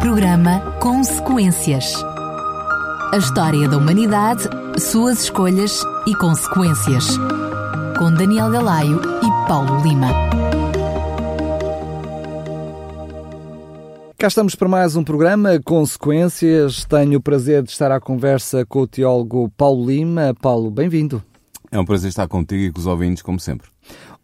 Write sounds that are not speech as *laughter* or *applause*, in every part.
Programa Consequências. A história da humanidade, suas escolhas e consequências. Com Daniel Galaio e Paulo Lima. Cá estamos para mais um programa Consequências. Tenho o prazer de estar à conversa com o teólogo Paulo Lima. Paulo, bem-vindo. É um prazer estar contigo e com os ouvintes, como sempre.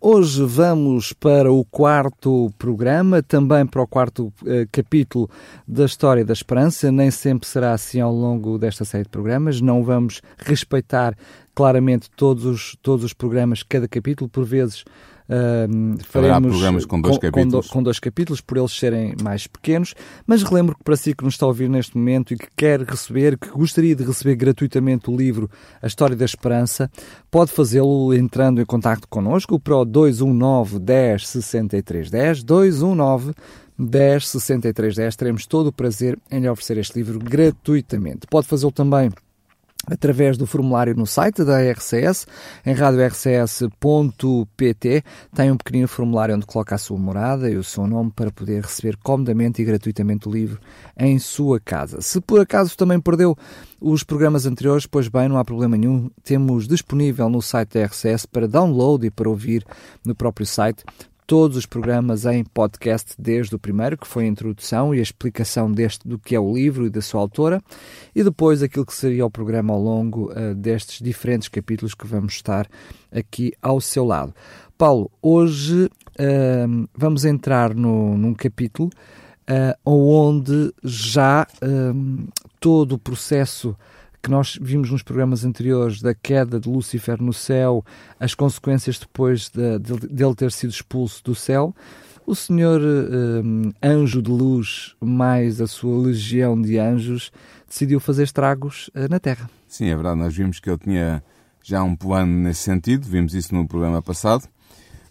Hoje vamos para o quarto programa, também para o quarto eh, capítulo da História da Esperança. Nem sempre será assim ao longo desta série de programas. Não vamos respeitar claramente todos os, todos os programas, cada capítulo, por vezes Uh, faremos programas com dois. Com, com, dois capítulos, por eles serem mais pequenos, mas relembro que para si que nos está a ouvir neste momento e que quer receber, que gostaria de receber gratuitamente o livro A História da Esperança, pode fazê-lo entrando em contato connosco para o 219 10 63 10, 219 10 63 10. Teremos todo o prazer em lhe oferecer este livro gratuitamente. Pode fazê-lo também através do formulário no site da RCS, em radiorcs.pt, tem um pequenino formulário onde coloca a sua morada e o seu nome para poder receber comodamente e gratuitamente o livro em sua casa. Se por acaso também perdeu os programas anteriores, pois bem, não há problema nenhum, temos disponível no site da RCS para download e para ouvir no próprio site todos os programas em podcast, desde o primeiro, que foi a introdução e a explicação deste, do que é o livro e da sua autora, e depois aquilo que seria o programa ao longo uh, destes diferentes capítulos que vamos estar aqui ao seu lado. Paulo, hoje uh, vamos entrar no, num capítulo uh, onde já todo o processo que nós vimos nos programas anteriores da queda de Lúcifer no céu, as consequências depois de, de, dele ter sido expulso do céu, o senhor um, anjo de luz, mais a sua legião de anjos, decidiu fazer estragos uh, na Terra. Sim, é verdade. Nós vimos que ele tinha já um plano nesse sentido, vimos isso no programa passado.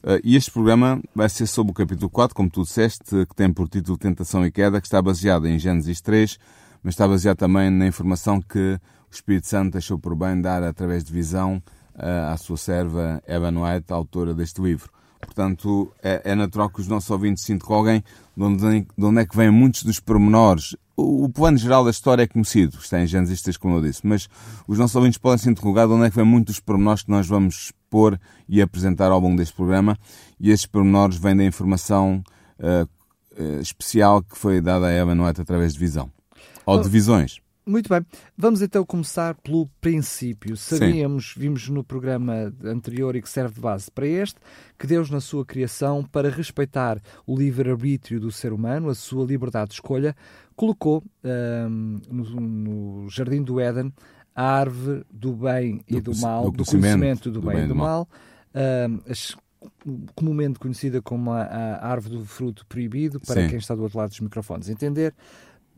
Uh, e este programa vai ser sobre o capítulo 4, como tu disseste, que tem por título Tentação e Queda, que está baseado em Gênesis 3, mas está baseado também na informação que o Espírito Santo deixou por bem dar através de visão à sua serva Evan White, autora deste livro. Portanto, é, é, natural que os nossos ouvintes se interroguem de onde, de onde é que vêm muitos dos pormenores. O, o, plano geral da história é conhecido, está em Gênesis 3, como eu disse, mas os nossos ouvintes podem se interrogar de onde é que vêm muitos dos pormenores que nós vamos expor e apresentar ao longo deste programa. E esses pormenores vêm da informação uh, uh, especial que foi dada a Evan White através de visão. Ou de visões. Muito bem. Vamos então começar pelo princípio. Sabíamos, Sim. vimos no programa anterior e que serve de base para este, que Deus, na sua criação, para respeitar o livre-arbítrio do ser humano, a sua liberdade de escolha, colocou um, no, no, Jardim do Éden a árvore do bem e do, do mal, do, do conhecimento do, do bem, e do mal, um, as, comumente conhecida como a, a, árvore do fruto proibido, para Sim. quem está do outro lado dos microfones entender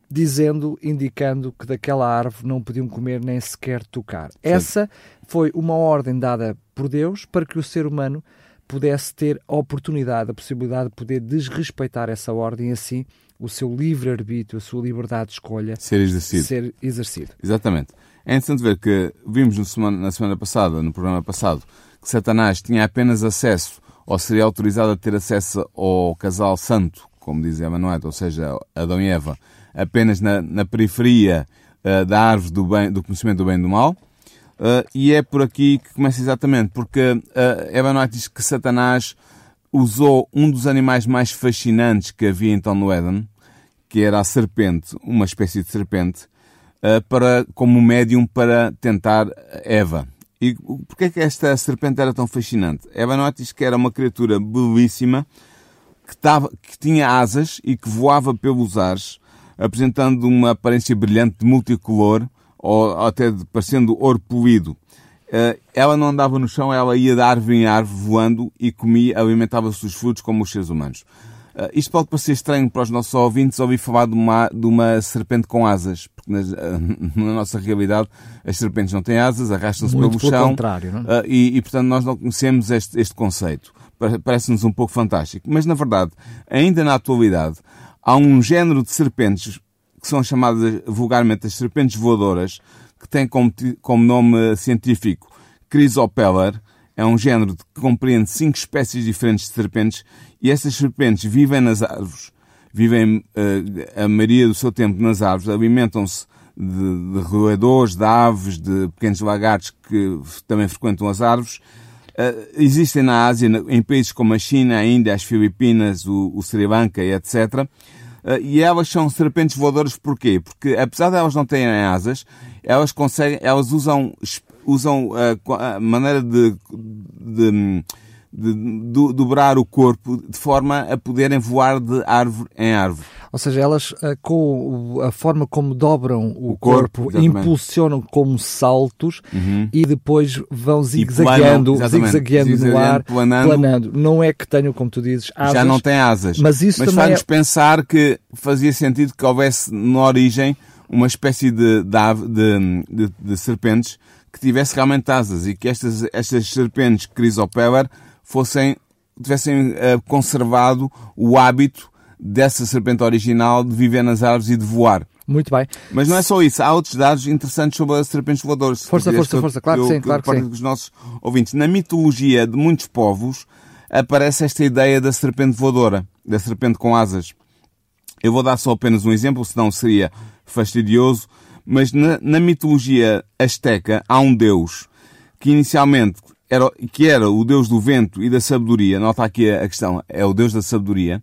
dizendo, indicando que daquela árvore não podiam comer nem sequer tocar. Sim. Essa foi uma ordem dada por Deus para que o ser humano pudesse ter a oportunidade, a possibilidade de poder desrespeitar essa ordem e assim o seu livre-arbítrio, a sua liberdade de escolha ser exercido. ser exercido. Exatamente. É interessante ver que vimos semana, na semana passada, no programa passado, que Satanás tinha apenas acesso, ou seria autorizado a ter acesso ao casal santo, como dizia Manuel, ou seja, Adão e Eva, apenas na, na periferia uh, da árvore do, bem, do conhecimento do bem e do mal. Uh, e é por aqui que começa exatamente, porque uh, Eva White diz que Satanás usou um dos animais mais fascinantes que havia então no Éden, que era a serpente, uma espécie de serpente, uh, para, como médium para tentar Eva. E porquê é que esta serpente era tão fascinante? Eva White diz que era uma criatura belíssima, que, tava, que tinha asas e que voava pelos ares, apresentando uma aparência brilhante de multicolor, ou até parecendo ouro polido. Eh, ela não andava no chão, ela ia de árvore em árvore voando e comia, alimentava-se dos frutos como os seres humanos. Uh, isto pode parecer estranho para os nossos ouvintes ouvir falar de uma, de uma serpente com asas, porque na, *laughs* na nossa realidade as serpentes não têm asas, arrastam-se pelo, chão. Contrário, não? Uh, e, e, portanto, nós não conhecemos este, este conceito. Parece-nos um pouco fantástico. Mas, na verdade, ainda na atualidade, há um género de serpentes que são chamadas vulgarmente as serpentes voadoras, que têm como, como nome científico Chrysopeller, é um género que compreende cinco espécies diferentes de serpentes e essas serpentes vivem nas árvores, vivem uh, a maioria do seu tempo nas árvores, alimentam-se de, de roedores, de aves, de pequenos lagartos que também frequentam as árvores. Uh, existem na Ásia, em países como a China, a Índia, as Filipinas, o, o Sri Lanka etc. Uh, e elas são serpentes voadoras porquê? Porque apesar de elas não terem asas, elas conseguem, elas usam, usam uh, a maneira de, de de, dobrar o corpo de forma a poderem voar de árvore em árvore. Ou seja, elas eh, com a forma como dobram o, o corpo, corpo impulsionam como saltos uhum. e depois vão zigue-zagueando zigue no ar, planando. planando. Não é que tenham, como tu dizes, asas. Já não tem asas. Mas isso mas faz-nos é... pensar que fazia sentido que houvesse na origem uma espécie de, de, de, de serpentes que tivesse realmente asas e que estas, estas serpentes Chrysopeller fossem, tivessem uh, conservado o hábito dessa serpente original de viver nas árvores e de voar. Muito bem. Mas não é só isso. Há outros dados interessantes sobre as serpentes voadoras. Força, força, força. Claro que sim, claro que sim. dos nossos ouvintes. Na mitologia de muitos povos aparece esta ideia da serpente voadora, da serpente com asas. Eu vou dar só apenas um exemplo, senão seria fastidioso. Mas na, na mitologia asteca há um deus que inicialmente era, que era o deus do vento e da sabedoria, nota aqui a questão, é o deus da sabedoria,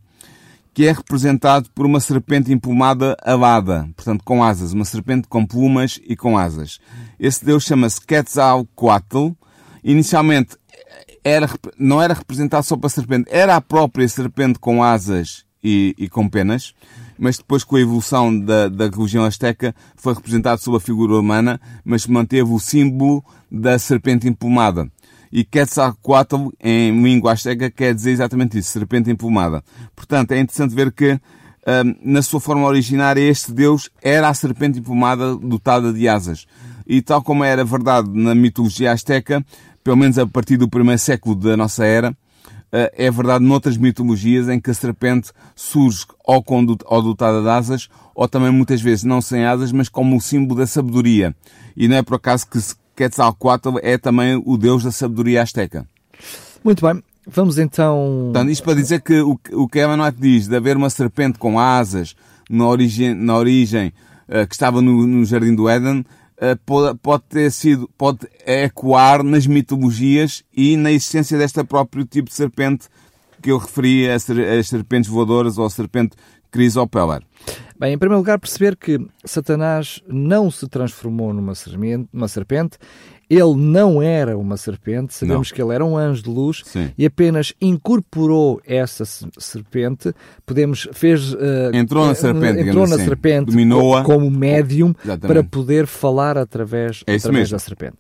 que é representado por uma serpente emplumada alada, portanto com asas, uma serpente com plumas e com asas. Esse deus chama-se Quetzalcoatl. Inicialmente era, não era representado só para a serpente, era a própria serpente com asas e, e com penas, mas depois com a evolução da, da religião asteca foi representado sob a figura humana, mas manteve o símbolo da serpente emplumada. E Quetzalcoatl, em língua asteca, quer dizer exatamente isso, serpente emplumada. Portanto, é interessante ver que, hum, na sua forma originária, este Deus era a serpente emplumada dotada de asas. E tal como era verdade na mitologia asteca, pelo menos a partir do primeiro século da nossa era, eh, é verdade noutras mitologias em que a serpente surge ou, ou dotada de asas, ou também muitas vezes não sem asas, mas como o símbolo da sabedoria. E não é por acaso que Quetzalcoatl é também o deus da sabedoria azteca. Muito bem. Vamos então. Portanto, isto para dizer que o, o que Emmanuel diz de haver uma serpente com asas na origem, na origem uh, que estava no, no Jardim do Éden uh, pode, pode, ter sido, pode ecoar nas mitologias e na existência desta próprio tipo de serpente que eu referi as, serpentes voadoras ou a serpente Chrysopeller. Bem, em primeiro lugar, perceber que Satanás não se transformou numa serpente, ele não era uma serpente, sabemos não. que ele era um anjo de luz Sim. e apenas incorporou essa serpente, podemos fez uh, entrou na serpente, entrou na assim, serpente como médium Exatamente. para poder falar através, é através da serpente.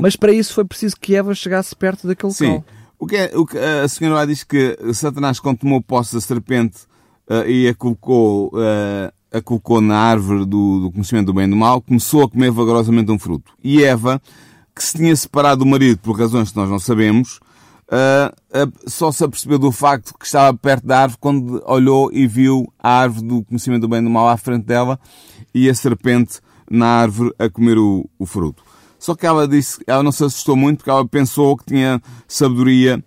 Mas para isso foi preciso que Eva chegasse perto daquele Sim. Cal. O que, é, o que a senhora diz que Satanás, quando tomou posse da serpente uh, e a colocou uh, a colocou na árvore do, do conhecimento do bem e do mal, começou a comer vagarosamente um fruto. E Eva, que se tinha separado do marido por razões que nós não sabemos, uh, uh, só se apercebeu do facto que estava perto da árvore quando olhou e viu a árvore do conhecimento do bem e do mal à frente dela e a serpente na árvore a comer o, o fruto. Só que ela disse, ela não se assustou muito porque ela pensou que tinha sabedoria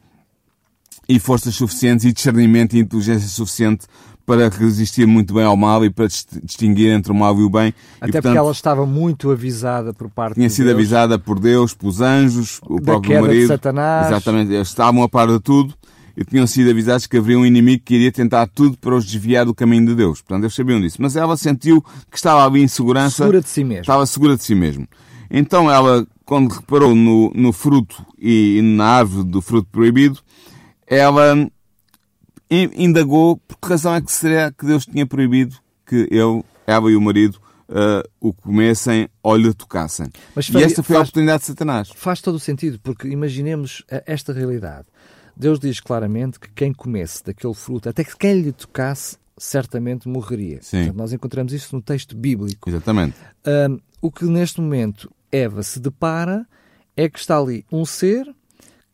e forças suficientes e discernimento e inteligência suficiente para resistir muito bem ao mal e para distinguir entre o mal e o bem. Até e, portanto, porque ela estava muito avisada por parte Tinha sido Deus, avisada por Deus, pelos anjos, o da próprio marido. De Satanás. Exatamente, eles estavam a par de tudo e tinham sido avisados que haveria um inimigo que iria tentar tudo para os desviar do caminho de Deus. Portanto, eles sabiam disso. Mas ela sentiu que estava ali em segurança. Segura de si mesmo. Estava segura de si mesmo. Então ela, quando reparou no, no fruto e na árvore do fruto proibido, ela indagou por que razão é que seria que Deus tinha proibido que ele, Eva e o marido uh, o comessem ou lhe tocassem. Mas, e esta foi faz, a oportunidade de Satanás. Faz todo o sentido, porque imaginemos esta realidade. Deus diz claramente que quem comesse daquele fruto, até que quem lhe tocasse, certamente morreria. Portanto, nós encontramos isso no texto bíblico. Exatamente. Uh, o que neste momento Eva se depara é que está ali um ser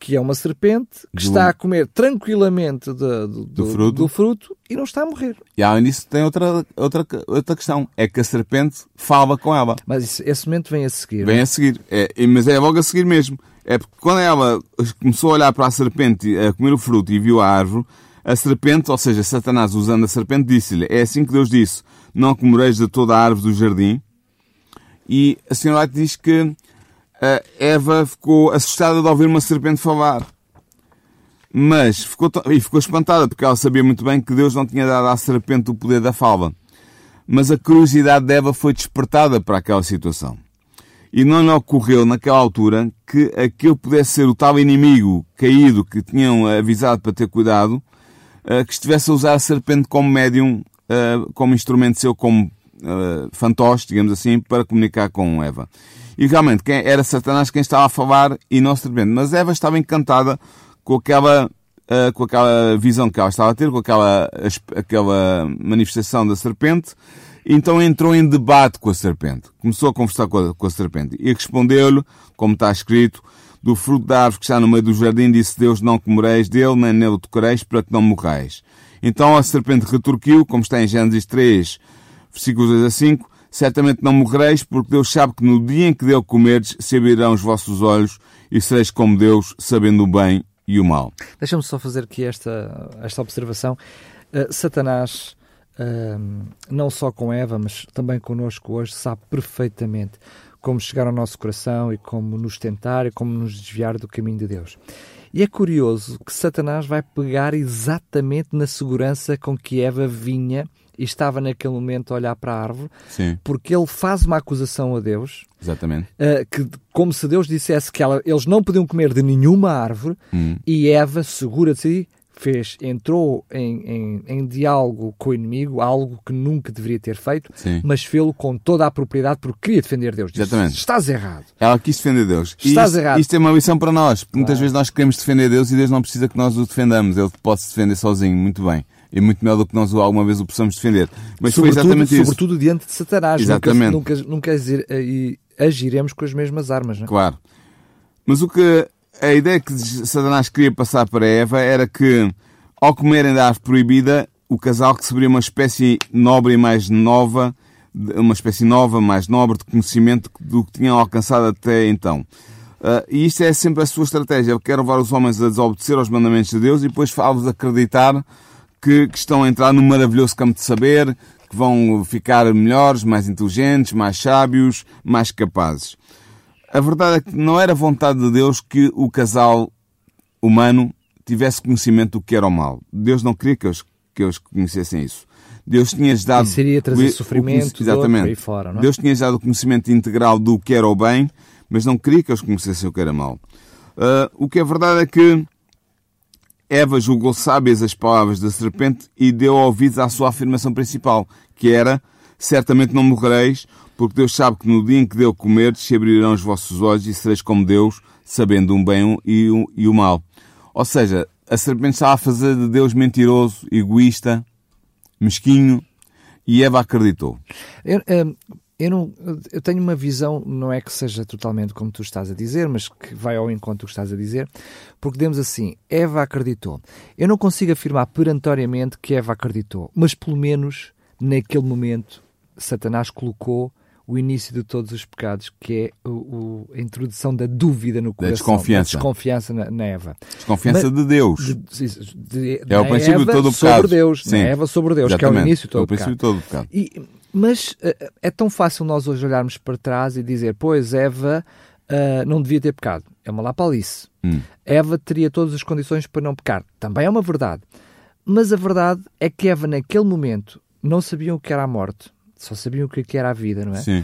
que é uma serpente que está a comer tranquilamente do, do, do, fruto. do, fruto. e não está a morrer. E além disso tem outra, outra, outra questão, é que a serpente fala com ela. Mas isso, esse momento vem a seguir. Vem a seguir, é, mas é logo a seguir mesmo. É porque quando ela começou a olhar para a serpente a comer o fruto e viu a árvore, A serpente, ou seja, Satanás usando a serpente, disse-lhe: É assim que Deus disse: Não comereis de toda a árvore do jardim. E a senhora diz que Eva ficou assustada de ouvir uma serpente falar. Mas ficou, e ficou espantada porque ela sabia muito bem que Deus não tinha dado à serpente o poder da fala. Mas a curiosidade de Eva foi despertada para aquela situação. E não lhe ocorreu naquela altura que aquele pudesse ser o tal inimigo caído que tinham avisado para ter cuidado, que estivesse a usar a serpente como médium, como instrumento seu, como fantoche, digamos assim, para comunicar com Eva. E realmente quem, era Satanás quem estava a falar e não a serpente. Mas Eva estava encantada com aquela, com aquela visão que ela estava a ter, com aquela, aquela manifestação da serpente, então entrou em debate com a serpente. Começou a conversar com a, com a serpente e respondeu-lhe, como está escrito, do fruto da árvore que está no meio do jardim, disse Deus, não comereis dele, nem nele tocareis, para que não morrais. Então a serpente retorquiu, como está em Gênesis 3, versículos 2 a 5, certamente não morrereis, porque Deus sabe que no dia em que dele comerdes, se abrirão os vossos olhos e sereis como Deus, sabendo o bem e o mal. Deixa-me só fazer aqui esta, esta observação. Uh, Satanás, uh, não só com Eva, mas também connosco hoje, sabe perfeitamente como chegar ao nosso coração e como nos tentar e como nos desviar do caminho de Deus. E é curioso que Satanás vai pegar exatamente na segurança com que Eva vinha e estava naquele momento a olhar para a árvore, Sim. porque ele faz uma acusação a Deus, Exatamente. uh, que, como se Deus dissesse que ela, eles não podiam comer de nenhuma árvore, Hum. e Eva, segura de si, fez, entrou em, em, em diálogo com o inimigo, algo que nunca deveria ter feito, Sim. mas fê-lo com toda a propriedade porque queria defender Deus. Disse, Exatamente. Estás errado. Ela quis defender Deus. Estás isto, errado. isto é uma lição para nós. porque Muitas vezes nós queremos defender Deus e Deus não precisa que nós o defendamos. Ele pode se defender sozinho, muito bem. E muito melhor do que nós alguma vez o possamos defender. Mas foi sobretudo, exatamente isso. sobretudo diante de Satanás. Exatamente. Nunca, nunca, nunca agir- e agiremos com as mesmas armas. Não é? Claro. Mas o que a ideia que Satanás queria passar para Eva era que, ao comerem da árvore proibida, o casal receberia uma espécie nobre e mais nova, uma espécie nova, mais nobre de conhecimento do que tinham alcançado até então. Ah, e isto é sempre a sua estratégia. Quer levar os homens a desobedecer aos mandamentos de Deus e depois fá-los acreditar que, que estão a entrar num maravilhoso campo de saber, que vão ficar melhores, mais inteligentes, mais sábios, mais capazes. A verdade é que não era vontade de Deus que o casal humano tivesse conhecimento do que era o mal. Deus não queria que eles, que eles conhecessem isso. Deus tinha-lhes dado... Isso iria trazer o- o sofrimento, dor, Exatamente. aí fora, não é? Deus tinha-lhes dado o conhecimento integral do que era o bem, mas não queria que eles conhecessem o que era mal. Ah, o que é verdade é que Eva julgou sábias as palavras da serpente e deu ouvidos à sua afirmação principal, que era: Certamente não morrereis, porque Deus sabe que no dia em que dele comerdes se abrirão os vossos olhos e sereis como Deus, sabendo um bem e o, e mal. Ou seja, a serpente estava a fazer de Deus mentiroso, egoísta, mesquinho, e Eva acreditou. Eu, hum, eu, não, eu tenho uma visão, não é que seja totalmente como tu estás a dizer, mas que vai ao encontro do que estás a dizer, porque demos assim, Eva acreditou. Eu não consigo afirmar perentoriamente que Eva acreditou, mas pelo menos naquele momento Satanás colocou o início de todos os pecados, que é o, o- a introdução da dúvida no coração, desconfiança. da desconfiança na, na Eva. Desconfiança Mas- de Deus. De- de- de- É o princípio de Eva todo o sobre pecado. Deus, Sim. na Eva sobre Deus, que é o Exatamente. início de todo É de todo o pecado. E- mas eh, é tão fácil nós hoje olharmos para trás e dizer, pois Eva ah, não devia ter pecado. É uma lapalice. Hum. Eva teria todas as condições para não pecar. Também é uma verdade. Mas a verdade é que Eva, naquele momento, não sabiam o que era a morte. Só sabiam o que era a vida, não é? Sim.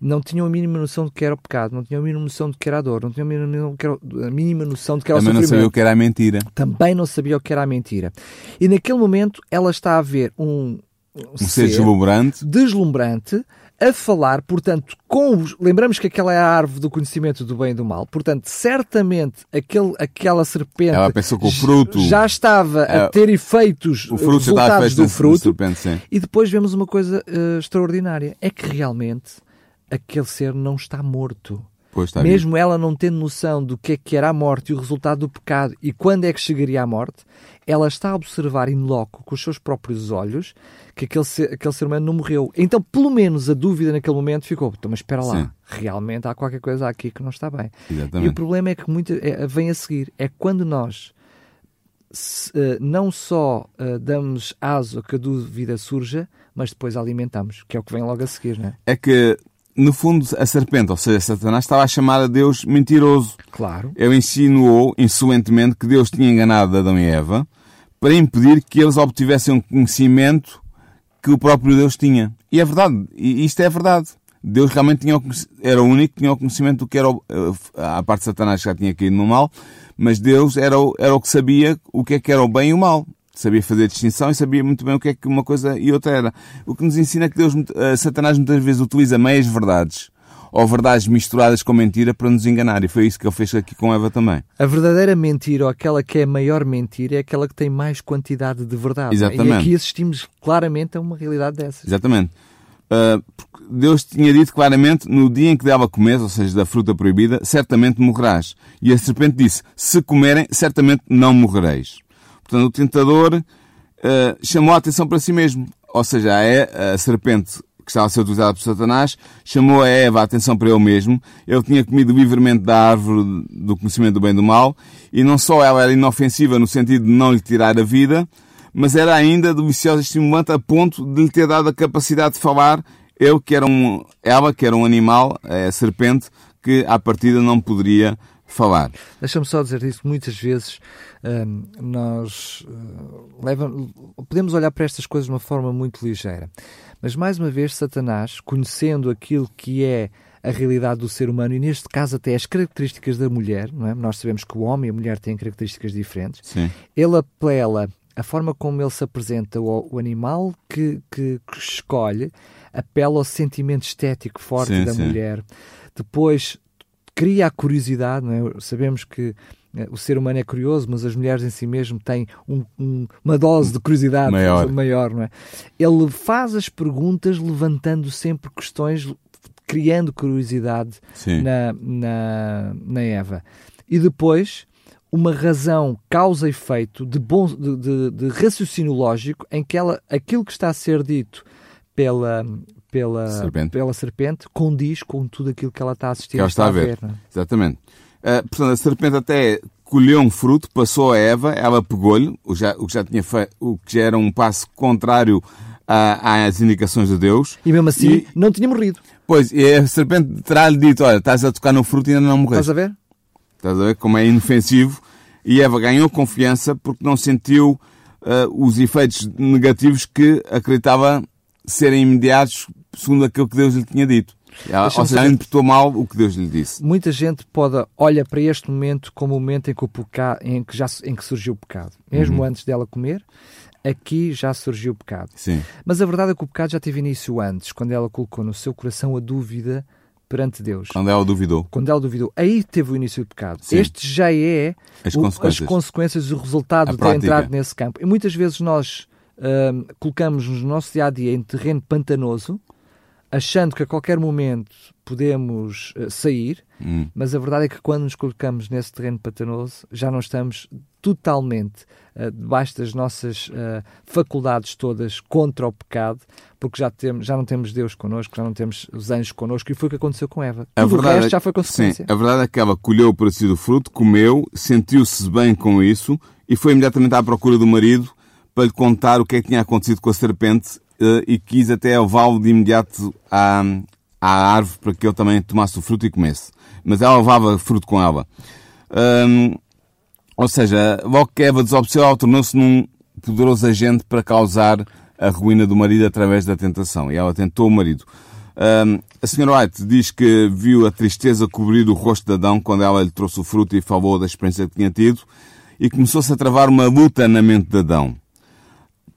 Não tinham a mínima noção do que era o pecado. Não tinham a mínima noção do que era a dor. Não tinham a mínima noção do que era, era o Também não sofrimento sabia o que era a mentira. também não sabia o que era a mentira. E naquele momento ela está a ver um, Um ser deslumbrante. deslumbrante a falar, portanto, com os... Lembramos que aquela é a árvore do conhecimento do bem e do mal. Portanto, certamente aquele, aquela serpente Ela pensou que o fruto- já estava a É, ter efeitos, O fruto resultados do fruto. serpente, sim. E depois vemos uma coisa eh, extraordinária. É que realmente aquele ser não está morto. Mesmo ela não tendo noção do que é que era a morte e o resultado do pecado e quando é que chegaria à morte, ela está a observar in loco, com os seus próprios olhos, que aquele ser, aquele ser humano não morreu. Então, pelo menos, a dúvida naquele momento ficou: "Então, mas espera lá, Sim. realmente há qualquer coisa aqui que não está bem. E o Exatamente. problema é que muito, é, vem a seguir: é quando nós se, uh, não só uh, damos aso a que a dúvida surja, mas depois a alimentamos, que é o que vem logo a seguir, não é? É que, no fundo, a serpente, ou seja, Satanás, estava a chamar a Deus mentiroso. Claro. Ele insinuou insolentemente que Deus tinha enganado Adão e Eva para impedir que eles obtivessem um conhecimento que o próprio Deus tinha. E é verdade, e isto é verdade. Deus realmente tinha era o único que tinha o conhecimento do que era o, a parte de Satanás que já tinha caído no mal, mas Deus era o, era o que sabia o que é que era o bem e o mal. Sabia fazer distinção e sabia muito bem o que é que uma coisa e outra era. O que nos ensina é que Deus, uh, Satanás muitas vezes utiliza meias verdades ou verdades misturadas com mentira para nos enganar. E foi isso que ele fez aqui com Eva também. A verdadeira mentira, ou aquela que é a maior mentira, é aquela que tem mais quantidade de verdade. Exatamente. E aqui assistimos claramente a uma realidade dessas. Exatamente. Uh, Deus tinha dito claramente, no dia em que dava a comer, ou seja, da fruta proibida, certamente morrerás. E a serpente disse, se comerem, certamente não morrereis. Portanto, o tentador uh, chamou a atenção para si mesmo. Ou seja, a, a serpente que estava a ser utilizada por Satanás, chamou a Eva a atenção para ele mesmo. Ele tinha comido livremente da árvore do conhecimento do bem e do mal, e não só ela era inofensiva no sentido de não lhe tirar a vida, mas era ainda deliciosa e estimulante a ponto de lhe ter dado a capacidade de falar, ele que era um, ela que era um animal, a serpente, que à partida não poderia falar. Deixa-me só dizer isso, muitas vezes nós leva, podemos olhar para estas coisas de uma forma muito ligeira. Mas mais uma vez, Satanás, conhecendo aquilo que é a realidade do ser humano e neste caso até as características da mulher, não é? Nós sabemos que o homem e a mulher têm características diferentes. Sim. Ele apela a forma como ele se apresenta o, o animal que, que, que, escolhe, apela ao sentimento estético forte sim, da sim. mulher. Depois cria a curiosidade, não é? Sabemos que o ser humano é curioso, mas as mulheres em si mesmo têm um, um, uma dose de curiosidade maior. maior, não é? Ele faz as perguntas levantando sempre questões, criando curiosidade na, na, na Eva. E depois uma razão causa e efeito de, bom, de, de, de, raciocínio lógico em que ela, aquilo que está a ser dito pela, pela, serpente. pela serpente condiz com tudo aquilo que ela está a assistir. Que ela está, a ver. ver é? Exatamente. Uh, portanto, a serpente até colheu um fruto, passou a Eva, ela pegou-lhe, o, já, o, que já tinha feito, o que já era um passo contrário a, às indicações de Deus. E mesmo assim e, não tinha morrido. Pois, e a serpente terá-lhe dito, olha, estás a tocar no fruto e ainda não morreste. Estás a ver? Estás a ver como é inofensivo. E Eva ganhou confiança porque não sentiu uh, os efeitos negativos que acreditava serem imediatos segundo aquilo que Deus lhe tinha dito. Ela, ou seja, interpretou mal o que Deus lhe disse. Muita gente pode olha para este momento como o momento em que, o pecado, em que, já, em que surgiu o pecado. Mesmo Uhum. antes dela comer, aqui já surgiu o pecado. Sim. Mas a verdade é que o pecado já teve início antes, quando ela colocou no seu coração a dúvida perante Deus. Quando ela duvidou. Quando ela duvidou, aí teve o início do pecado. Sim. Este já é As o, consequências. as consequências, o resultado de entrado nesse campo. E muitas vezes nós hum, colocamos-nos no nosso dia a dia em terreno pantanoso, achando que a qualquer momento podemos eh, sair, Hum. mas a verdade é que quando nos colocamos nesse terreno pantanoso, já não estamos totalmente eh, debaixo das nossas eh, faculdades todas contra o pecado, porque já, temos, já não temos Deus connosco, já não temos os anjos connosco, e foi o que aconteceu com Eva. A Tudo verdade resto é- já foi consequência. Sim, a verdade é que ela colheu por si do fruto, comeu, sentiu-se bem com isso e foi imediatamente à procura do marido para lhe contar o que é que tinha acontecido com a serpente e quis até levá-lo de imediato à, à árvore para que ele também tomasse o fruto e comesse. Mas ela levava fruto com ela. Ou seja, logo que Eva desobedeceu, ela tornou-se num poderoso agente para causar a ruína do marido através da tentação. E ela tentou o marido. A senhora White diz que viu a tristeza cobrir o rosto de Adão quando ela lhe trouxe o fruto e falou da experiência que tinha tido e começou-se a travar uma luta na mente de Adão.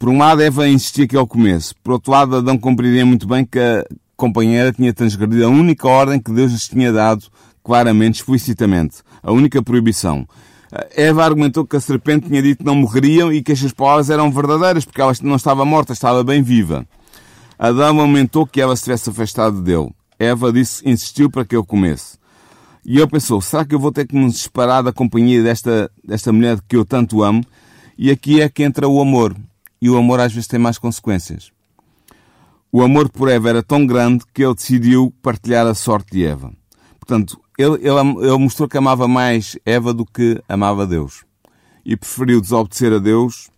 Por um lado, Eva insistia que ele comesse. Por outro lado, Adão compreendia muito bem que a companheira tinha transgredido a única ordem que Deus lhes tinha dado claramente, explicitamente. A única proibição. Eva argumentou que a serpente tinha dito que não morreriam e que estas palavras eram verdadeiras, porque ela não estava morta, estava bem viva. Adão aumentou que ela se tivesse afastado dele. Eva disse, insistiu para que eu comesse. E ele pensou, será que eu vou ter que me separar da companhia desta, desta mulher que eu tanto amo? E aqui é que entra o amor. E o amor às vezes tem mais consequências. O amor por Eva era tão grande que ele decidiu partilhar a sorte de Eva. Portanto, ele, ele, ele mostrou que amava mais Eva do que amava Deus. e preferiu desobedecer a Deus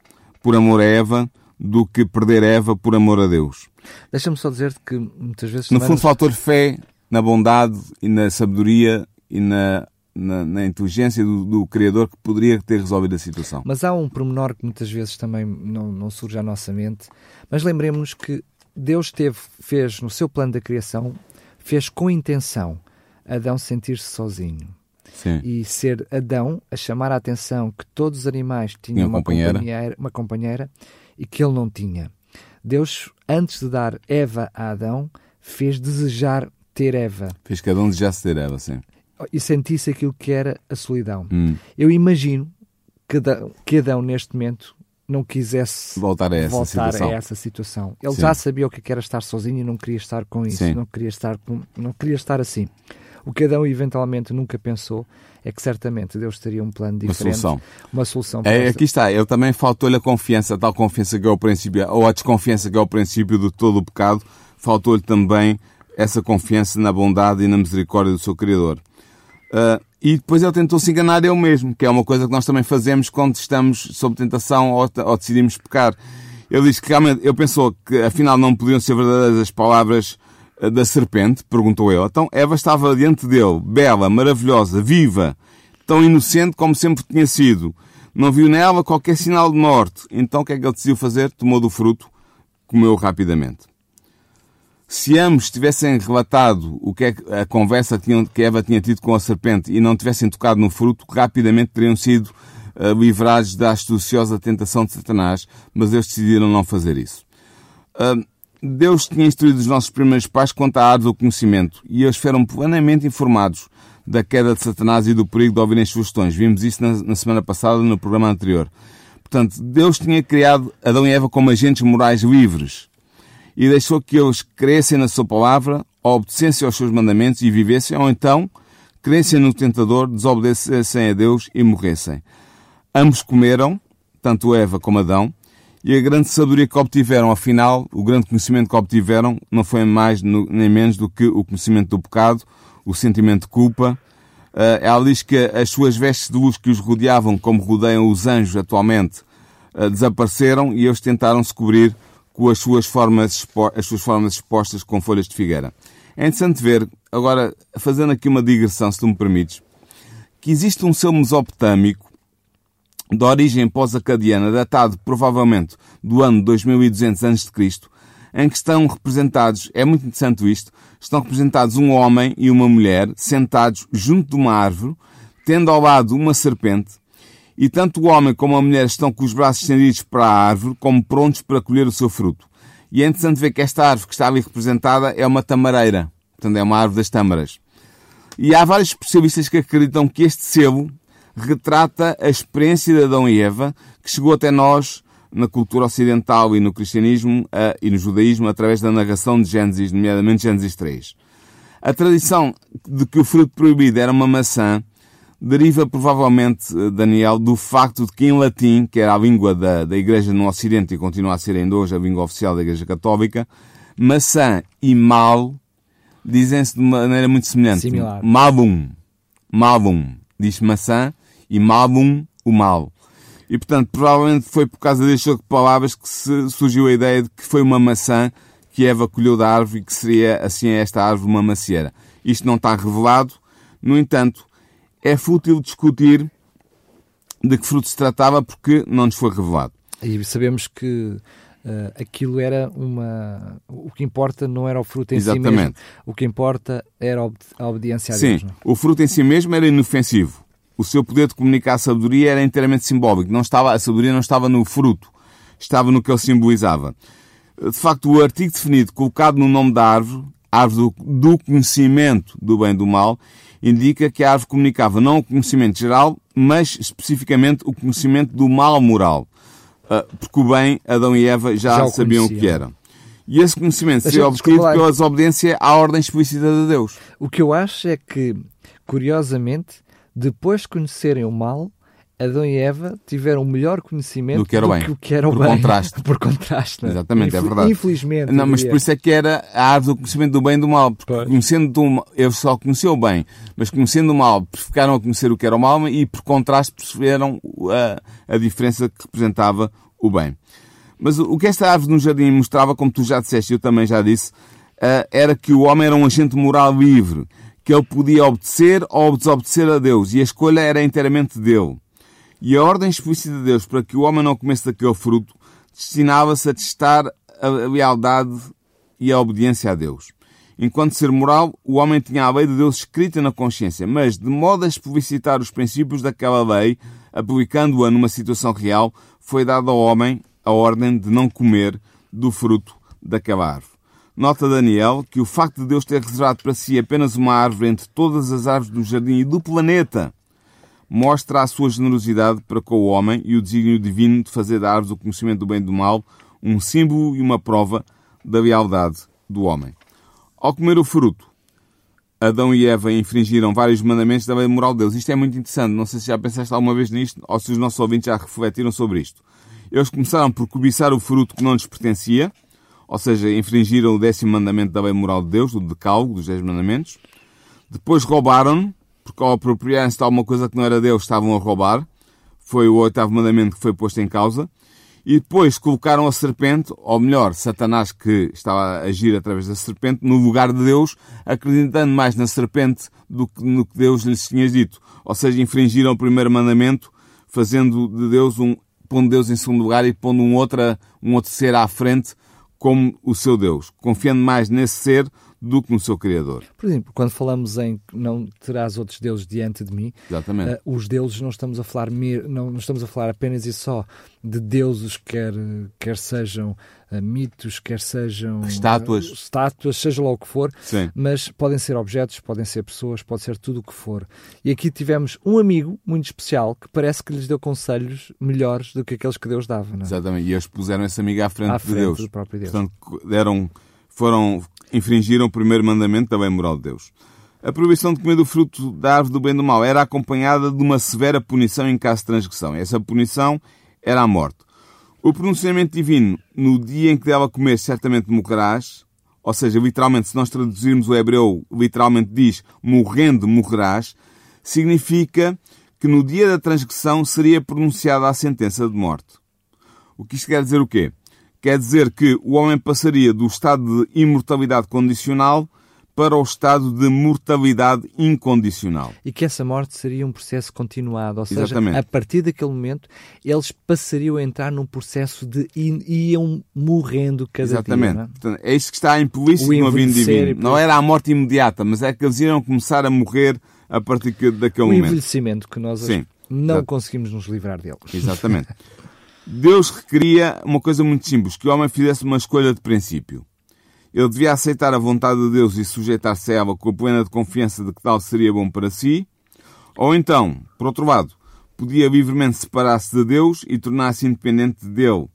por amor a Eva do que perder Eva por amor a Deus. Deixa-me só dizer que muitas vezes. No fundo, faltou-lhe fé na bondade e na sabedoria e na, na, na inteligência do, do, Criador que poderia ter resolvido a situação. Mas há um pormenor que muitas vezes também não, não surge à nossa mente. Mas lembremos-nos que Deus teve, fez no seu plano da criação, fez com intenção Adão sentir-se sozinho. Sim. E ser Adão a chamar a atenção que todos os animais tinham uma companheira. companheira, uma companheira e que ele não tinha. Deus, antes de dar Eva a Adão, fez desejar ter Eva. Fez que Adão desejasse ter Eva, sim. E sentisse aquilo que era a solidão. Hum. Eu imagino que Adão, que Adão, neste momento, não quisesse voltar a essa voltar situação. A essa situação. Ele Sim. já sabia o que era estar sozinho e não queria estar com isso, Sim. não queria estar com, não queria estar assim. O que Adão eventualmente nunca pensou é que certamente Deus teria um plano Uma diferente, solução. uma solução É, esta- aqui está, ele também faltou-lhe a confiança, a tal confiança que é o princípio, ou a desconfiança que é o princípio de todo o pecado, faltou-lhe também essa confiança na bondade e na misericórdia do seu Criador. Ah, e depois ele tentou se enganar ele mesmo, que é uma coisa que nós também fazemos quando estamos sob tentação ou, ou decidimos pecar. Ele diz que realmente, ele pensou que afinal não podiam ser verdadeiras as palavras ah, da serpente, perguntou ele. Então Eva estava diante dele, bela, maravilhosa, viva, tão inocente como sempre tinha sido. Não viu nela qualquer sinal de morte. Então o que é que ele decidiu fazer? Tomou do fruto, comeu rapidamente. Se ambos tivessem relatado o que é a conversa que Eva tinha tido com a serpente e não tivessem tocado no fruto, rapidamente teriam sido ah, livrados da astuciosa tentação de Satanás, mas eles decidiram não fazer isso. Deus tinha instruído os nossos primeiros pais quanto à árvore do conhecimento e eles foram plenamente informados da queda de Satanás e do perigo de ouvirem sugestões. Vimos isso na semana passada, no programa anterior. Portanto, Deus tinha criado Adão e Eva como agentes morais livres e deixou que eles crescem na sua palavra, obedecessem aos seus mandamentos e vivessem, ou então crescem no tentador, desobedecessem a Deus e morressem. Ambos comeram, tanto Eva como Adão, e a grande sabedoria que obtiveram, afinal, o grande conhecimento que obtiveram, não foi mais nem menos do que o conhecimento do pecado, o sentimento de culpa. Ah, ela diz que as suas vestes de luz que os rodeavam, como rodeiam os anjos atualmente, ah, desapareceram e eles tentaram se cobrir com as suas formas, as suas formas expostas com folhas de figueira. É interessante ver, agora, fazendo aqui uma digressão, se tu me permites, que existe um selo mesopotâmico de origem pós-acadiana, datado provavelmente do ano 2200 a.C., em que estão representados, é muito interessante isto, estão representados um homem e uma mulher sentados junto de uma árvore, tendo ao lado uma serpente, e tanto o homem como a mulher estão com os braços estendidos para a árvore, como prontos para colher o seu fruto. E é interessante ver que esta árvore que está ali representada é uma tamareira, portanto é uma árvore das tâmaras. E há vários especialistas que acreditam que este selo retrata a experiência de Adão e Eva que chegou até nós na cultura ocidental e no cristianismo e no judaísmo através da narração de Gênesis, nomeadamente Gênesis 3. A tradição de que o fruto proibido era uma maçã deriva provavelmente, eh, Daniel, do facto de que em latim, que era a língua da, da Igreja no Ocidente e continua a ser ainda hoje a língua oficial da Igreja Católica, maçã e mal dizem-se de maneira muito semelhante. Similar. Malum. Malum. Diz maçã e malum, o mal. E, portanto, provavelmente foi por causa deste jogo de palavras que se surgiu a ideia de que foi uma maçã que Eva colheu da árvore e que seria, assim, esta árvore uma macieira. Isto não está revelado. No entanto, é fútil discutir de que fruto se tratava porque não nos foi revelado. E sabemos que eh, aquilo era uma. O que importa não era o fruto em si mesmo. Exatamente. O que importa era a obedi- a obediência a Sim, Deus. não é? o fruto em si mesmo era inofensivo. O seu poder de comunicar a sabedoria era inteiramente simbólico. Não estava, a sabedoria não estava no fruto, estava no que ele simbolizava. De facto, o artigo definido colocado no nome da árvore, árvore do, do conhecimento do bem e do mal, indica que a árvore comunicava não o conhecimento geral, mas especificamente o conhecimento do mal moral. Ah, Porque o bem, Adão e Eva já, Já o sabiam o que era. E esse conhecimento seria obtido pela desobediência à ordem explícita de Deus. O que eu acho é que, curiosamente, depois de conhecerem o mal, Adão e Eva tiveram o melhor conhecimento do que era o bem. Que o que era o por bem. contraste. *laughs* por contraste. Exatamente, Infel é verdade. Infelizmente. Não, mas por isso é que era a árvore do conhecimento do bem e do mal. Porque Pois. conhecendo do mal, eu só conhecia o bem, mas conhecendo o mal, ficaram a conhecer o que era o mal e por contraste perceberam a, a diferença que representava o bem. Mas o o que esta árvore no jardim mostrava, como tu já disseste, eu também já disse, eh, era que o homem era um agente moral livre, que ele podia obedecer ou desobedecer a Deus, e a escolha era inteiramente dele. E a ordem explícita de Deus para que o homem não comesse daquele fruto destinava-se a testar a lealdade e a obediência a Deus. Enquanto ser moral, o homem tinha a lei de Deus escrita na consciência, mas de modo a explicitar os princípios daquela lei, aplicando-a numa situação real, foi dada ao homem a ordem de não comer do fruto daquela árvore. Nota Daniel que o facto de Deus ter reservado para si apenas uma árvore entre todas as árvores do jardim e do planeta mostra a sua generosidade para com o homem e o desígnio divino de fazer da árvore o conhecimento do bem e do mal um símbolo e uma prova da lealdade do homem. Ao comer o fruto, Adão e Eva infringiram vários mandamentos da lei moral de Deus. Isto é muito interessante. Não sei se já pensaste alguma vez nisto ou se os nossos ouvintes já refletiram sobre isto. Eles começaram por cobiçar o fruto que não lhes pertencia, ou seja, infringiram o décimo mandamento da lei moral de Deus, o decálogo dos dez mandamentos. Depois roubaram, porque ao apropriarem-se de alguma coisa que não era Deus, estavam a roubar. Foi o oitavo mandamento que foi posto em causa. E depois colocaram a serpente, ou melhor, Satanás que estava a agir através da serpente, no lugar de Deus, acreditando mais na serpente do que no que Deus lhes tinha dito. Ou seja, infringiram o primeiro mandamento, fazendo de Deus um, pondo Deus em segundo lugar e pondo um, outra, um outro ser à frente como o seu Deus, confiando mais nesse ser do que no seu Criador. Por exemplo, quando falamos em não terás outros deuses diante de mim, Exatamente. eh, os deuses não estamos a falar não, não estamos a falar apenas e só de deuses, quer, quer sejam eh, mitos, quer sejam eh, Estátuas. estátuas, seja lá o que for, Sim. mas podem ser objetos, podem ser pessoas, pode ser tudo o que for. E aqui tivemos um amigo muito especial que parece que lhes deu conselhos melhores do que aqueles que Deus dava. Não é? Exatamente. E eles puseram essa amiga à frente, À de frente Deus. do próprio Deus. Portanto, deram, foram, infringiram o primeiro mandamento da bem moral de Deus. A proibição de comer do fruto da árvore do bem e do mal era acompanhada de uma severa punição em caso de transgressão. Essa punição era a morte. O pronunciamento divino, no dia em que dela comer, certamente morrerás, ou seja, literalmente, se nós traduzirmos o hebreu, literalmente diz morrendo morrerás, significa que no dia da transgressão seria pronunciada a sentença de morte. O que isto quer dizer o quê? Quer dizer que o homem passaria do estado de imortalidade condicional para o estado de mortalidade incondicional. E que essa morte seria um processo continuado, ou seja, Exatamente. a partir daquele momento eles passariam a entrar num processo de iam morrendo cada Exatamente. dia. não é? É isto que está implícito O no envelhecer divino. Não era a morte imediata, mas é que eles iriam começar a morrer a partir que- daquele O momento. envelhecimento que nós Sim. não Exato. conseguimos nos livrar dele. Exatamente. *laughs* Deus requeria uma coisa muito simples, que o homem fizesse uma escolha de princípio. Ele devia aceitar a vontade de Deus e sujeitar-se a ela com a plena de confiança de que tal seria bom para si, ou então, por outro lado, podia livremente separar-se de Deus e tornar-se independente dele.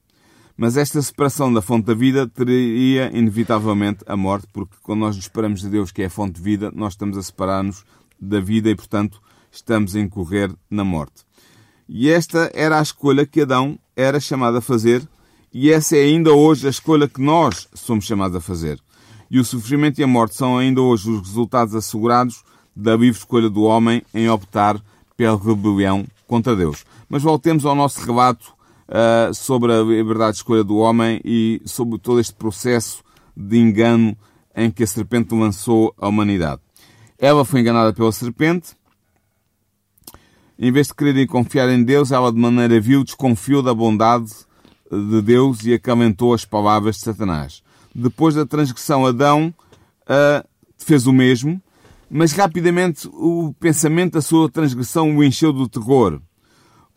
Mas esta separação da fonte da vida teria inevitavelmente a morte, porque quando nós nos separamos de Deus, que é a fonte de vida, nós estamos a separar-nos da vida e, portanto, estamos a incorrer na morte. E esta era a escolha que Adão era chamado a fazer, e essa é ainda hoje a escolha que nós somos chamados a fazer. E o sofrimento e a morte são ainda hoje os resultados assegurados da livre escolha do homem em optar pela rebelião contra Deus. Mas voltemos ao nosso relato ah, sobre a liberdade de escolha do homem e sobre todo este processo de engano em que a serpente lançou a humanidade. Ela foi enganada pela serpente, em vez de querer e confiar em Deus, ela de maneira vil desconfiou da bondade de Deus e acalentou as palavras de Satanás. Depois da transgressão, Adão ah, fez o mesmo, mas rapidamente o pensamento da sua transgressão o encheu do terror.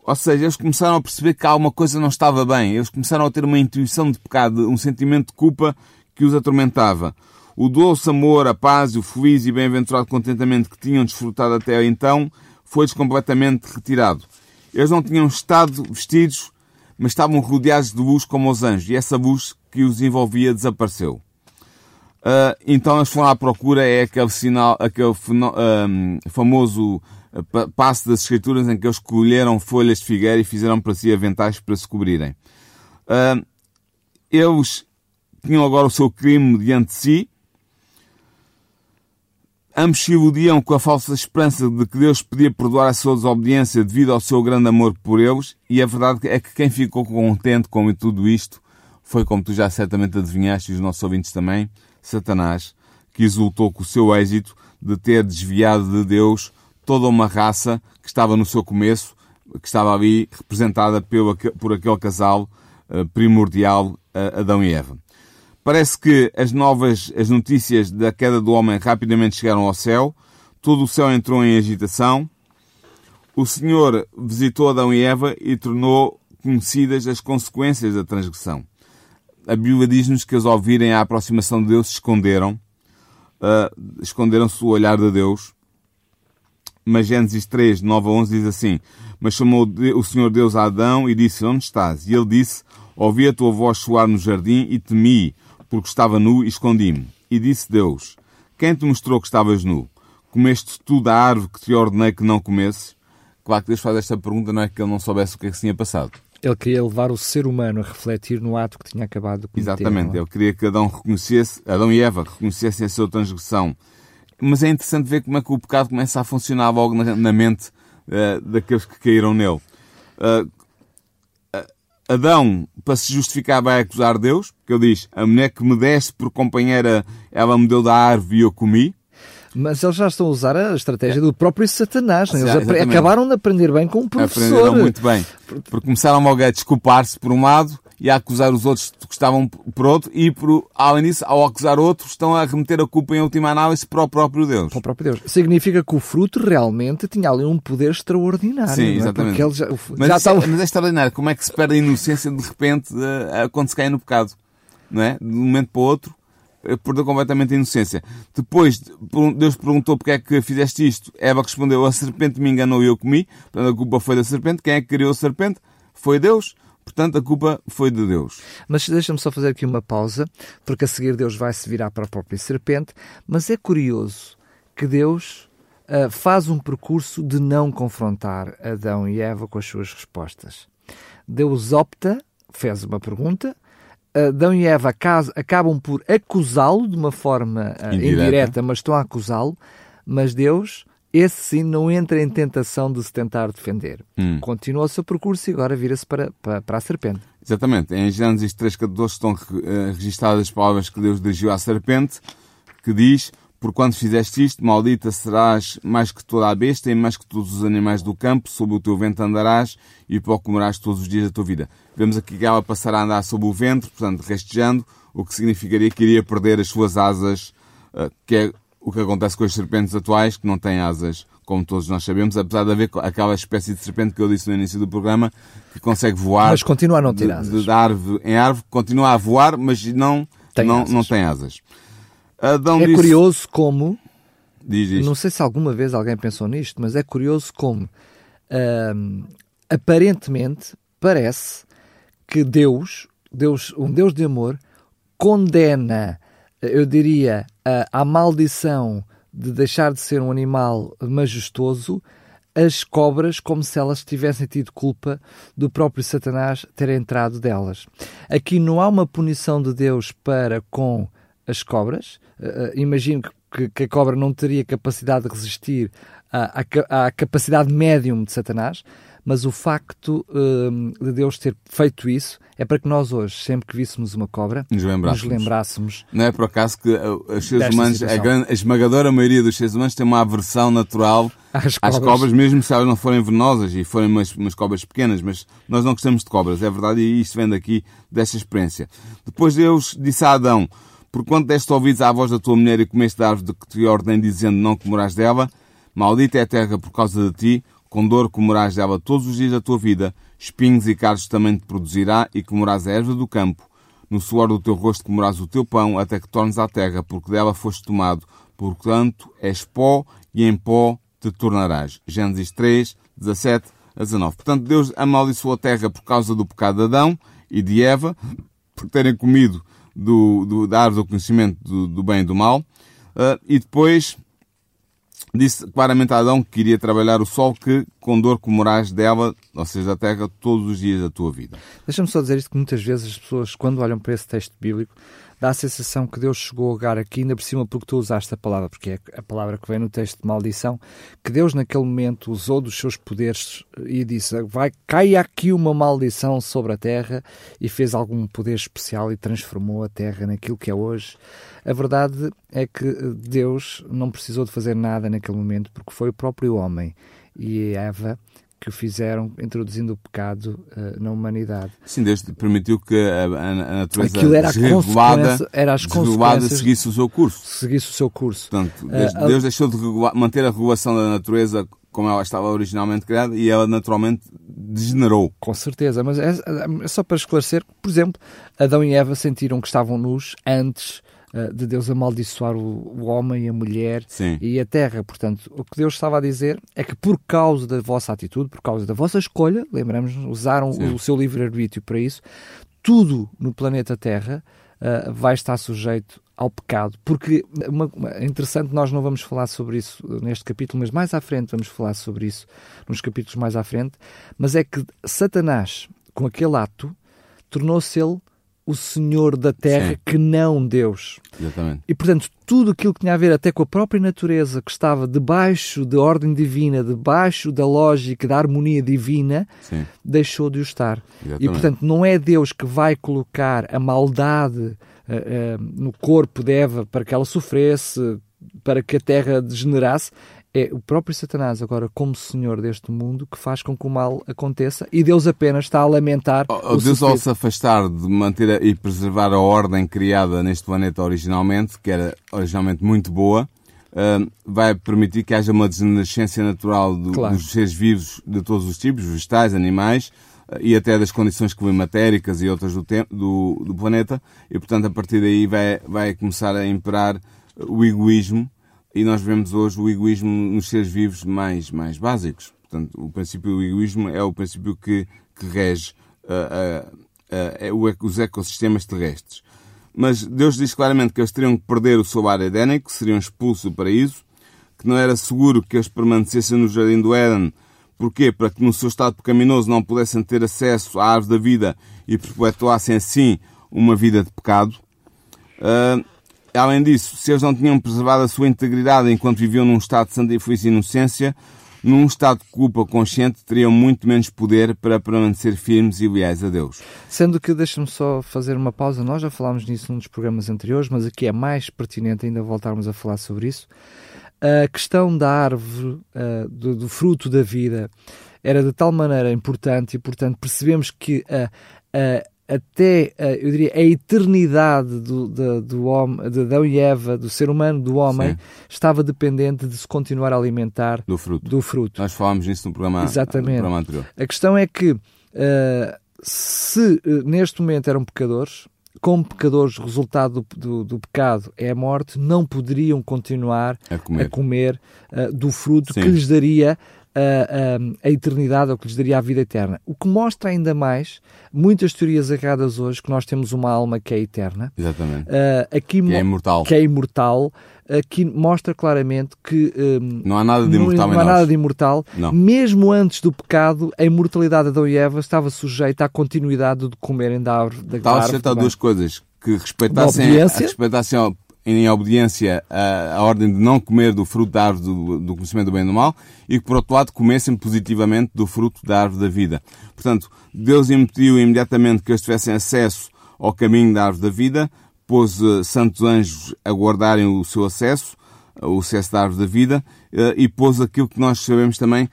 Ou seja, eles começaram a perceber que alguma coisa não estava bem. Eles começaram a ter uma intuição de pecado, um sentimento de culpa que os atormentava. O doce amor, a paz, o feliz e bem-aventurado contentamento que tinham desfrutado até então foi-lhes completamente retirado. Eles não tinham estado vestidos, mas estavam rodeados de luz como os anjos, e essa luz que os envolvia desapareceu. Ah, então eles foram à procura, é aquele sinal, aquele fenó- ahm, famoso passo das Escrituras em que eles colheram folhas de figueira e fizeram para si aventais para se cobrirem. Uh, eles tinham agora o seu crime diante de si. Ambos se iludiam com a falsa esperança de que Deus podia perdoar a sua desobediência devido ao seu grande amor por eles, e a verdade é que quem ficou contente com tudo isto foi, como tu já certamente adivinhaste, e os nossos ouvintes também, Satanás, que exultou com o seu êxito de ter desviado de Deus toda uma raça que estava no seu começo, que estava ali representada por aquele casal eh, primordial, Adão e Eva. Parece que as novas, as notícias da queda do homem rapidamente chegaram ao céu, todo o céu entrou em agitação. O Senhor visitou Adão e Eva e tornou conhecidas as consequências da transgressão. A Bíblia diz-nos que eles, ao virem a aproximação de Deus, se esconderam, uh, esconderam-se do olhar de Deus. Mas Gênesis 3, 9 a 11 diz assim: Mas chamou o Senhor Deus a Adão e disse: Onde estás? E ele disse: Ouvi a tua voz soar no jardim e temi, porque estava nu e escondi-me. E disse Deus: Quem te mostrou que estavas nu? Comeste tu da árvore que te ordenei que não comesses? Claro que Deus faz esta pergunta, não é que ele não soubesse o que é que se tinha passado. Ele queria levar o ser humano a refletir no ato que tinha acabado de cometer. Exatamente, é? ele queria que Adão reconhecesse, Adão e Eva reconhecessem a sua transgressão. Mas é interessante ver como é que o pecado começa a funcionar logo na, na mente uh, daqueles que caíram nele. Uh, Adão, para se justificar, vai acusar Deus, porque ele diz: A mulher que me deste por companheira, ela me deu da árvore e eu comi. Mas eles já estão a usar a estratégia do próprio Satanás. Né? Eles acabaram de aprender bem com o professor. Aprenderam muito bem. Porque começaram logo a desculpar-se por um lado e a acusar os outros que estavam por outro e, por, além disso, ao acusar outros, estão a remeter a culpa em última análise para o próprio Deus. Para o próprio Deus. Significa que o fruto realmente tinha ali um poder extraordinário. Sim, é? exatamente. É? Já, mas, já estava... é, mas é extraordinário. Como é que se perde a inocência de repente uh, quando se cai no pecado? Não é? De um momento para o outro eh, perdeu completamente a inocência. Depois, Deus perguntou porque é que fizeste isto. Eva respondeu, a serpente me enganou e eu comi. Portanto, a culpa foi da serpente. Quem é que criou a serpente? Foi Deus. Portanto, a culpa foi de Deus. Mas deixa-me só fazer aqui uma pausa, porque a seguir Deus vai se virar para a própria serpente. Mas é curioso que Deus uh, faz um percurso de não confrontar Adão e Eva com as suas respostas. Deus opta, fez uma pergunta, Adão e Eva acabam por acusá-lo de uma forma uh, indireta. indireta, mas estão a acusá-lo, mas Deus esse sim não entra em tentação de se tentar defender. Hum. Continua o seu percurso e agora vira-se para, para, para, a serpente. Exatamente. Em Gênesis 3.14 estão uh, registradas as palavras que Deus dirigiu à serpente, que diz, por quando fizeste isto, maldita serás mais que toda a besta e mais que todos os animais do campo, sob o teu vento andarás e pó comerás todos os dias da tua vida. Vemos aqui que ela passará a andar sob o vento, portanto, rastejando, o que significaria que iria perder as suas asas, uh, que é o que acontece com as serpentes atuais, que não têm asas, como todos nós sabemos, apesar de haver aquela espécie de serpente que eu disse no início do programa, que consegue voar. Mas continua a não ter asas. De, de árvore em árvore, continua a voar, mas não tem não, asas. Não tem asas. Adão é disse... curioso como. Diz isto. Não sei se alguma vez alguém pensou nisto, mas é curioso como. Hum, aparentemente, parece que Deus, Deus, um Deus de amor, condena eu diria, a, a maldição de deixar de ser um animal majestoso as cobras como se elas tivessem tido culpa do próprio Satanás ter entrado delas. Aqui não há uma punição de Deus para com as cobras. Uh, imagino que, que, a cobra não teria capacidade de resistir à, à, à capacidade médium de Satanás, mas o facto uh, de Deus ter feito isso é para que nós hoje, sempre que víssemos uma cobra, nos lembrássemos. Nos lembrássemos não é por acaso que uh, os seres humanos, a, grande, a, esmagadora maioria dos seres humanos tem uma aversão natural às cobras, às cobras mesmo se elas não forem venenosas e forem umas, umas cobras pequenas, mas nós não gostamos de cobras, é verdade, e isto vem daqui desta experiência. Depois Deus disse a Adão, por quanto deste ouvidos à voz da tua mulher e comeste da árvore de que te ordem dizendo não comerás dela, maldita é a terra por causa de ti, com dor comerás dela todos os dias da tua vida, espinhos e cardos também te produzirá, e comerás a erva do campo. No suor do teu rosto comerás o teu pão, até que tornes à terra, porque dela foste tomado. Portanto, és pó, e em pó te tornarás. Gênesis 3, 17 a 19. Portanto, Deus amaldiçoou a terra por causa do pecado de Adão e de Eva, por terem comido do, do, da árvore do conhecimento do, do bem e do mal. Uh, e depois disse claramente a Adão que queria trabalhar o sol que com dor comerás dela, ou seja, da terra, todos os dias da tua vida. Deixa-me só dizer isto que muitas vezes as pessoas, quando olham para esse texto bíblico, dá a sensação que Deus chegou a lugar aqui, ainda por cima porque tu usaste a palavra, porque é a palavra que vem no texto de maldição, que Deus naquele momento usou dos seus poderes e disse, vai, cai aqui uma maldição sobre a terra e fez algum poder especial e transformou a terra naquilo que é hoje. A verdade é que Deus não precisou de fazer nada naquele momento porque foi o próprio homem e Eva que o fizeram introduzindo o pecado uh, na humanidade. Sim, Deus permitiu que a, a, natureza Aquilo era desregulada, era as desregulada seguisse o seu curso. Seguisse o seu curso. Portanto, Deus, uh, Deus deixou de regular, manter a regulação da natureza como ela estava originalmente criada e ela naturalmente degenerou. Com certeza, mas é, é só para esclarecer, por exemplo, Adão e Eva sentiram que estavam nus antes eh, de Deus amaldiçoar o, o homem, a mulher Sim. e a terra. Portanto, o que Deus estava a dizer é que por causa da vossa atitude, por causa da vossa escolha, lembramos, usaram Sim. o seu livre-arbítrio para isso, tudo no planeta Terra uh, vai estar sujeito ao pecado, porque uma, uma, é interessante, nós não vamos falar sobre isso neste capítulo, mas mais à frente vamos falar sobre isso nos capítulos mais à frente, mas é que Satanás, com aquele ato, tornou-se ele o Senhor da Terra Sim. que não Deus. Exatamente. E, portanto, tudo aquilo que tinha a ver até com a própria natureza, que estava debaixo da ordem divina, debaixo da lógica, da harmonia divina, Sim. deixou de o estar. Exatamente. E, portanto, não é Deus que vai colocar a maldade uh, uh, no corpo de Eva para que ela sofresse, para que a terra degenerasse, é o próprio Satanás, agora como Senhor deste mundo, que faz com que o mal aconteça e Deus apenas está a lamentar. Oh, Deus, ao se afastar de manter e preservar a ordem criada neste planeta originalmente, que era originalmente muito boa, uh, vai permitir que haja uma degenerescência natural do, claro. dos seres vivos de todos os tipos, vegetais, animais, uh, e até das condições climatéricas e outras do, do, do planeta, e portanto a partir daí vai, vai começar a imperar o egoísmo e nós vemos hoje o egoísmo nos seres vivos mais, mais básicos. Portanto, o princípio do egoísmo é o princípio que, que rege uh, uh, uh, os ecossistemas terrestres. Mas Deus diz claramente que eles teriam que perder o seu lar edénico, seriam expulsos do paraíso, que não era seguro que eles permanecessem no jardim do Éden. Porquê? Para que no seu estado pecaminoso não pudessem ter acesso à árvore da vida e perpetuassem assim uma vida de pecado. Uh, Além disso, se eles não tinham preservado a sua integridade enquanto viviam num estado de santifício e inocência, num estado de culpa consciente, teriam muito menos poder para permanecer firmes e leais a Deus. Sendo que, deixa-me só fazer uma pausa, nós já falámos nisso num dos programas anteriores, mas aqui é mais pertinente ainda voltarmos a falar sobre isso. A questão da árvore, do, do, fruto da vida, era de tal maneira importante e, portanto, percebemos que a, a até, eh, eu diria, a eternidade do, do, do homem, de Adão e Eva, do ser humano, do homem, Sim. estava dependente de se continuar a alimentar do fruto. Do fruto. Nós falámos nisso no programa, Exatamente. No programa anterior. A questão é que, uh, se uh, neste momento eram pecadores, como pecadores, o resultado do, do, do, pecado é a morte, não poderiam continuar a comer, a comer uh, do fruto Sim. que lhes daria a, a, a, eternidade, ou que lhes daria a vida eterna. O que mostra ainda mais muitas teorias erradas hoje que nós temos uma alma que é eterna. Exatamente. Uh, aqui que é imortal. Que é imortal. Aqui mostra claramente que um, não há nada de imortal. Não, não há nada de imortal. Não. Mesmo antes do pecado, a imortalidade de Adão e Eva estava sujeita à continuidade de comerem da árvore. Da Estava sujeita a duas coisas que respeitassem, respeitassem em obediência à, à, ordem de não comer do fruto da árvore do, do, conhecimento do bem e do mal e que, por outro lado, comessem positivamente do fruto da árvore da vida. Portanto, Deus impediu imediatamente que eles tivessem acesso ao caminho da árvore da vida, pôs uh, santos anjos a guardarem o seu acesso, uh, o acesso da árvore da vida, uh, e pôs aquilo que nós sabemos também.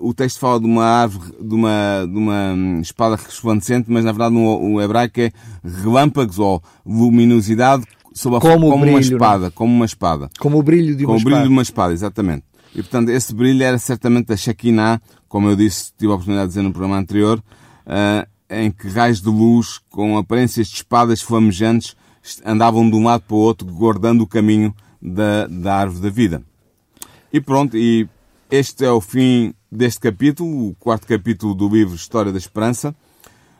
o texto fala de uma árvore, de uma, de uma um, espada resplandecente, mas na verdade no hebraico é relâmpagos ou luminosidade sob a como, como brilho, uma espada, como uma espada. Como o brilho de uma como espada. Como o brilho de uma espada, exatamente. E portanto, esse brilho era certamente a Shekinah, como eu disse, tive a oportunidade de dizer no programa anterior, uh, em que raios de luz, com aparências de espadas flamejantes, andavam de um lado para o outro, guardando o caminho da, da árvore da vida. E pronto, e este é o fim deste capítulo, o quarto capítulo do livro História da Esperança.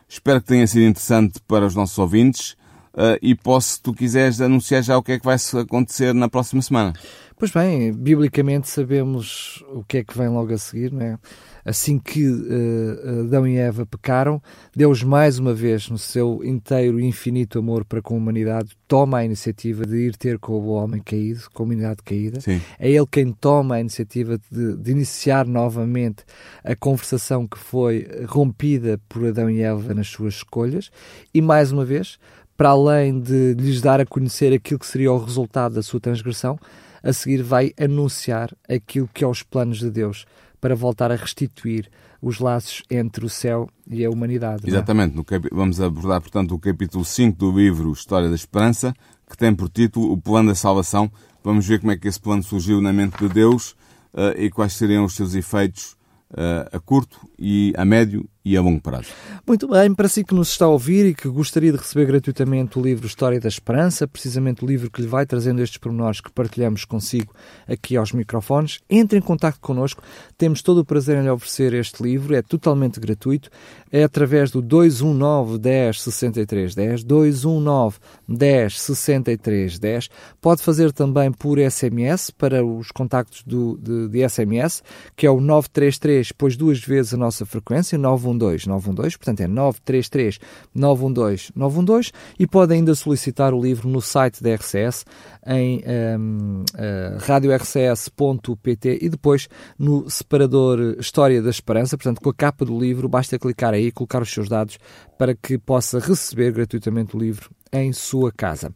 Espero que tenha sido interessante para os nossos ouvintes. Uh, e posso, se tu quiseres, anunciar já o que é que vai acontecer na próxima semana. Pois bem, biblicamente sabemos o que é que vem logo a seguir, não é? Assim que uh, Adão e Eva pecaram, Deus, mais uma vez, no seu inteiro e infinito amor para com a humanidade, toma a iniciativa de ir ter com o homem caído, com a humanidade caída. Sim. É ele quem toma a iniciativa de, de, iniciar novamente a conversação que foi rompida por Adão e Eva nas suas escolhas. E, mais uma vez, para além de lhes dar a conhecer aquilo que seria o resultado da sua transgressão, a seguir vai anunciar aquilo que é os planos de Deus para voltar a restituir os laços entre o céu e a humanidade. É? Exatamente. É? Vamos abordar, portanto, o capítulo 5 do livro História da Esperança, que tem por título O Plano da Salvação. Vamos ver como é que esse plano surgiu na mente de Deus uh, e quais seriam os seus efeitos uh, a curto e a médio e a longo prazo. Muito bem, para si que nos está a ouvir e que gostaria de receber gratuitamente o livro História da Esperança, precisamente o livro que lhe vai trazendo estes pormenores que partilhamos consigo aqui aos microfones, entre em contato connosco. Temos todo o prazer em lhe oferecer este livro, é totalmente gratuito, é através do 219 10 63 10, 219 10 63 10. Pode fazer também por SMS para os contactos do, de, de SMS, que é o 933, depois duas vezes a nossa frequência, 912 912 912, portanto é 933 912 912 e pode ainda solicitar o livro no site da RCS em um, uh, eh, radiorcs.pt e depois no separador História da Esperança, portanto com a capa do livro, basta clicar aí, colocar os seus dados para que possa receber gratuitamente o livro em sua casa.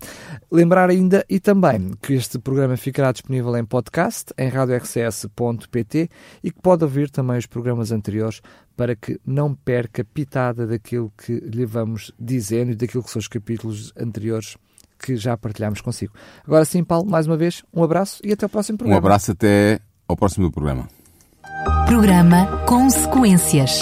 Lembrar ainda e também que este programa ficará disponível em podcast em radiorcs.pt e que pode ouvir também os programas anteriores para que não perca pitada daquilo que lhe vamos dizendo e daquilo que são os capítulos anteriores que já partilhamos consigo. Agora sim, Paulo, mais uma vez, um abraço e até ao próximo programa. Um abraço até ao próximo programa. Programa Consequências.